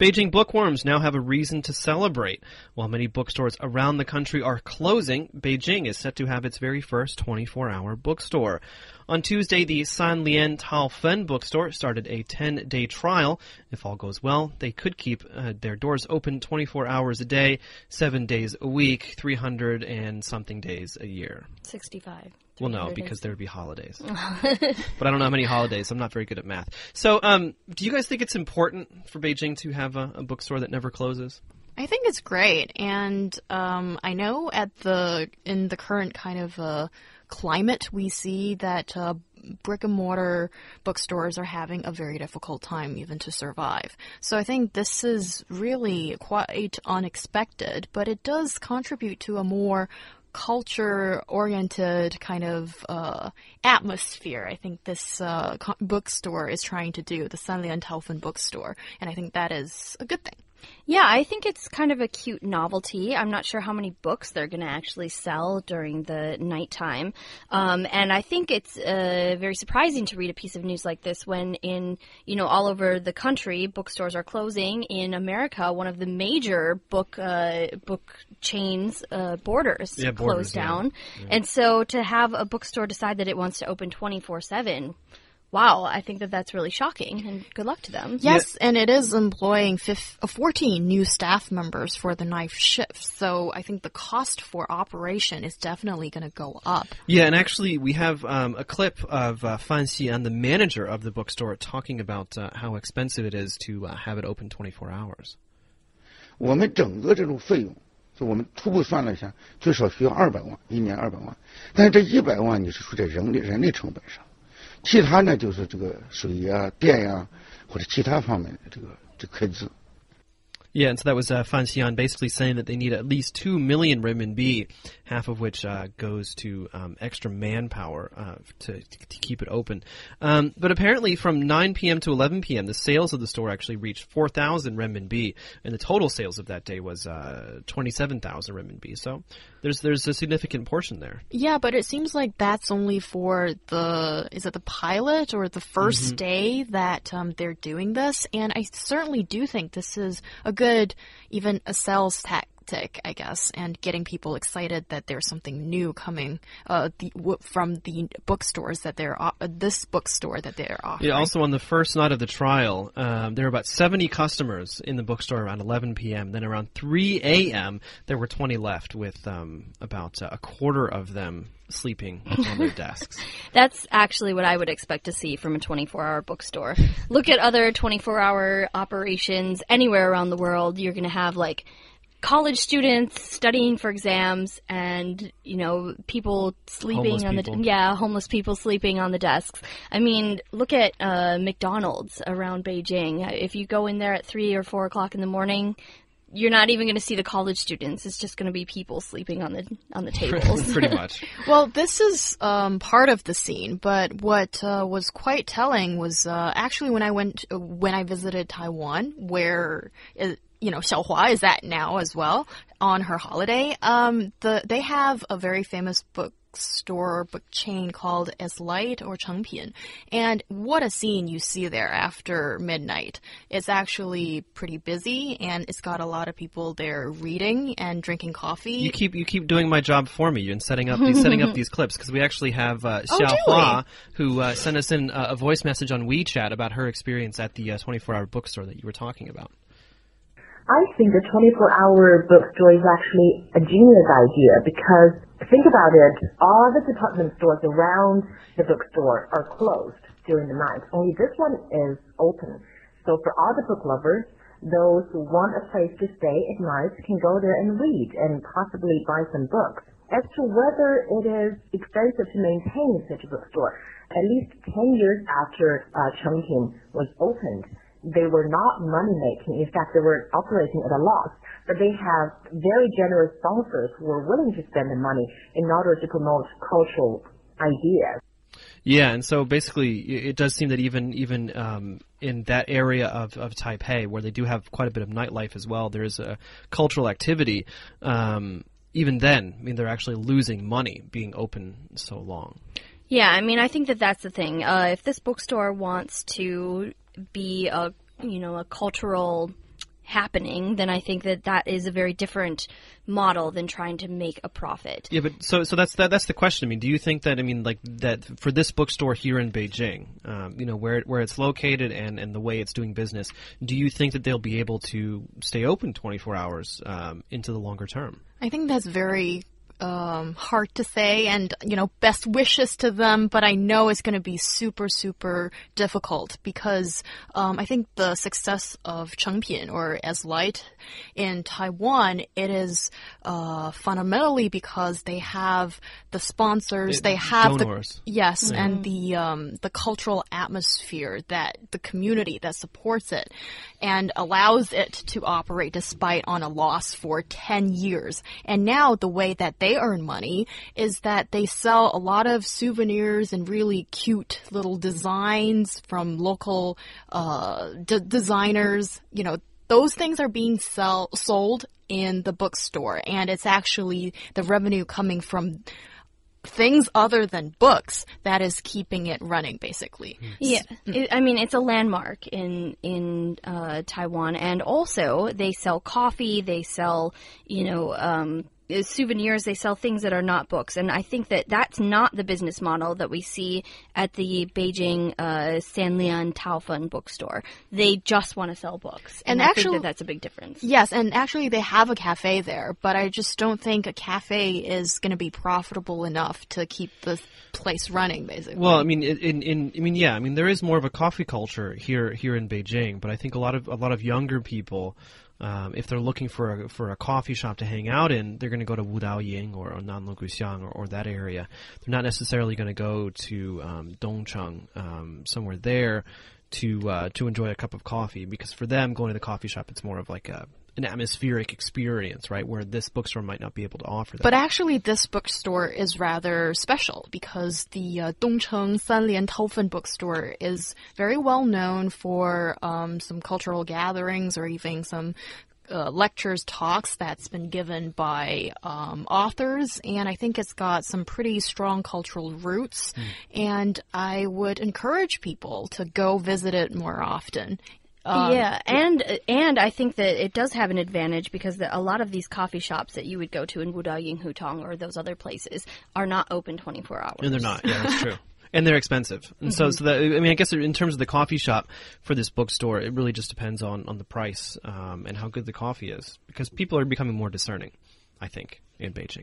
Beijing bookworms now have a reason to celebrate. While many bookstores around the country are closing, Beijing is set to have its very first 24 hour bookstore. On Tuesday, the San Lian Tao Fen bookstore started a 10 day trial. If all goes well, they could keep uh, their doors open 24 hours a day, 7 days a week, 300 and something days a year. 65. Well, no, because there would be holidays. but I don't know how many holidays. I'm not very good at math. So, um, do you guys think it's important for Beijing to have a, a bookstore that never closes? I think it's great, and um, I know at the in the current kind of uh, climate, we see that uh, brick and mortar bookstores are having a very difficult time even to survive. So I think this is really quite unexpected, but it does contribute to a more culture oriented kind of uh, atmosphere. I think this uh, bookstore is trying to do, the Sanlian Taofen bookstore, and I think that is a good thing. Yeah, I think it's kind of a cute novelty. I'm not sure how many books they're going to actually sell during the nighttime. Um, and I think it's uh, very surprising to read a piece of news like this when in, you know, all over the country, bookstores are closing. In America, one of the major book, uh, book chains, uh, borders yeah, closed down. Yeah. And so to have a bookstore decide that it wants to open 24 7, wow, I think that that's really shocking, and good luck to them. Yes, yeah. and it is employing 15, 14 new staff members for the night shift. So I think the cost for operation is definitely going to go up. Yeah, and actually, we have um, a clip of uh, Fan Xian, the manager of the bookstore, talking about uh, how expensive it is to uh, have it open 24 hours. 我们整个这种费用，就我们初步算了一下，最少需要二百万，一年二百万。但是这一百万你是出在人力人力成本上。 其他呢，就是这个水呀、电呀，或者其他方面的这个这开支。Yeah, and so that was uh, Fan Xian basically saying that they need at least 2 million renminbi, half of which uh, goes to um, extra manpower uh, to, to keep it open. Um, but apparently from 9 p.m. to 11 p.m., the sales of the store actually reached 4,000 renminbi, and the total sales of that day was uh, 27,000 renminbi. So there's there's a significant portion there. Yeah, but it seems like that's only for the, is it the pilot or the 1st Mhm. day that um, they're doing this? And I certainly do think this is a good, even a sales I guess, and getting people excited that there's something new coming uh, the, from the bookstores that they're, uh, this bookstore that they're offering. Yeah, also on the first night of the trial, um, there were about 70 customers in the bookstore around 11 p.m. Then around 3 a.m., there were 20 left, with um, about uh, a quarter of them sleeping on their desks. That's actually what I would expect to see from a 24 hour bookstore. Look at other 24 hour operations anywhere around the world. You're going to have like college students studying for exams and, you know, people sleeping Homeless on people. the, yeah, homeless people sleeping on the desks. I mean, look at, uh, McDonald's around Beijing. If you go in there at three or four o'clock in the morning, you're not even going to see the college students. It's just going to be people sleeping on the on the tables. Pretty much. Well, this is um, part of the scene, but what uh, was quite telling was uh, actually when I went when I visited Taiwan, where uh, you know Xiaohua is at now as well on her holiday. Um, the they have a very famous bookstore book chain called Eslite or Chengpin, and what a scene you see there after midnight. It's actually pretty busy, and it's got a lot of people there reading and drinking coffee. You keep you keep doing my job for me. You're setting up these setting up these clips because we actually have uh, Oh, Xiao do Hua who uh, sent us in uh, a voice message on WeChat about her experience at the uh, 24-hour bookstore that you were talking about. I think the 24-hour bookstore is actually a genius idea because think about it, all the department stores around the bookstore are closed during the night. Only this one is open. So for all the book lovers, those who want a place to stay at night can go there and read and possibly buy some books. As to whether it is expensive to maintain such a bookstore, at least 10 years after uh, Chengpin was opened, they were not money making. In fact, they were operating at a loss. But they have very generous sponsors who were willing to spend the money in order to promote cultural ideas. Yeah, and so basically, it does seem that even even um, in that area of, of Taipei, where they do have quite a bit of nightlife as well, there is a cultural activity. Um, even then, I mean, they're actually losing money being open so long. Yeah, I mean, I think that that's the thing. Uh, if this bookstore wants to be a, you know, a cultural happening, then I think that that is a very different model than trying to make a profit. Yeah, but so so that's that, that's the question. I mean, do you think that I mean like that for this bookstore here in Beijing, um, you know where where it's located and and the way it's doing business, do you think that they'll be able to stay open 24 hours um, into the longer term? I think that's very um, hard to say, and you know, best wishes to them. But I know it's going to be super, super difficult because um, I think the success of Chengpin or Eslite in Taiwan, it is uh, fundamentally because they have the sponsors, It- they have donors. the yes, and the um, the cultural atmosphere that the community that supports it and allows it to operate despite on a loss for 10 years. And now the way that they earn money is that they sell a lot of souvenirs and really cute little designs from local uh, d- designers. You know, those things are being sell sold in the bookstore, and it's actually the revenue coming from things other than books that is keeping it running, basically. Yeah, it, I mean it's a landmark in in uh, Taiwan, and also they sell coffee, they sell you know um, souvenirs, they sell things that are not books, and I think that that's not the business model that we see at the Beijing uh, Sanlian Taofen bookstore. They just want to sell books, and, And I think actually- that that's a big difference. Yes, and actually they have a cafe there, but I just don't think a cafe is going to be profitable enough to keep the place running, basically. Well, I mean, in, in I mean, yeah, I mean, there is more of a coffee culture here here in Beijing, but I think a lot of a lot of younger people, um, if they're looking for a, for a coffee shop to hang out in, they're going to go to Wudao Ying or, or Nanluoguxiang or, or that area. They're not necessarily going to go to um, Dongcheng, um, somewhere there, to uh, to enjoy a cup of coffee because for them, going to the coffee shop, it's more of like a an atmospheric experience, right? Where this bookstore might not be able to offer that. But actually, this bookstore is rather special because the uh, Dongcheng Sanlian Taofen bookstore is very well known for um, some cultural gatherings or even some uh, lectures, talks that's been given by um, authors, and I think it's got some pretty strong cultural roots. And I would encourage people to go visit it more often. Um, yeah, and and I think that it does have an advantage because the, a lot of these coffee shops that you would go to in Ying Hutong or those other places are not open 24 hours. And they're not. Yeah, that's true. And they're expensive. And so, so that, I mean, I guess in terms of the coffee shop for this bookstore, it really just depends on, on the price um, and how good the coffee is. Because people are becoming more discerning, I think, in Beijing.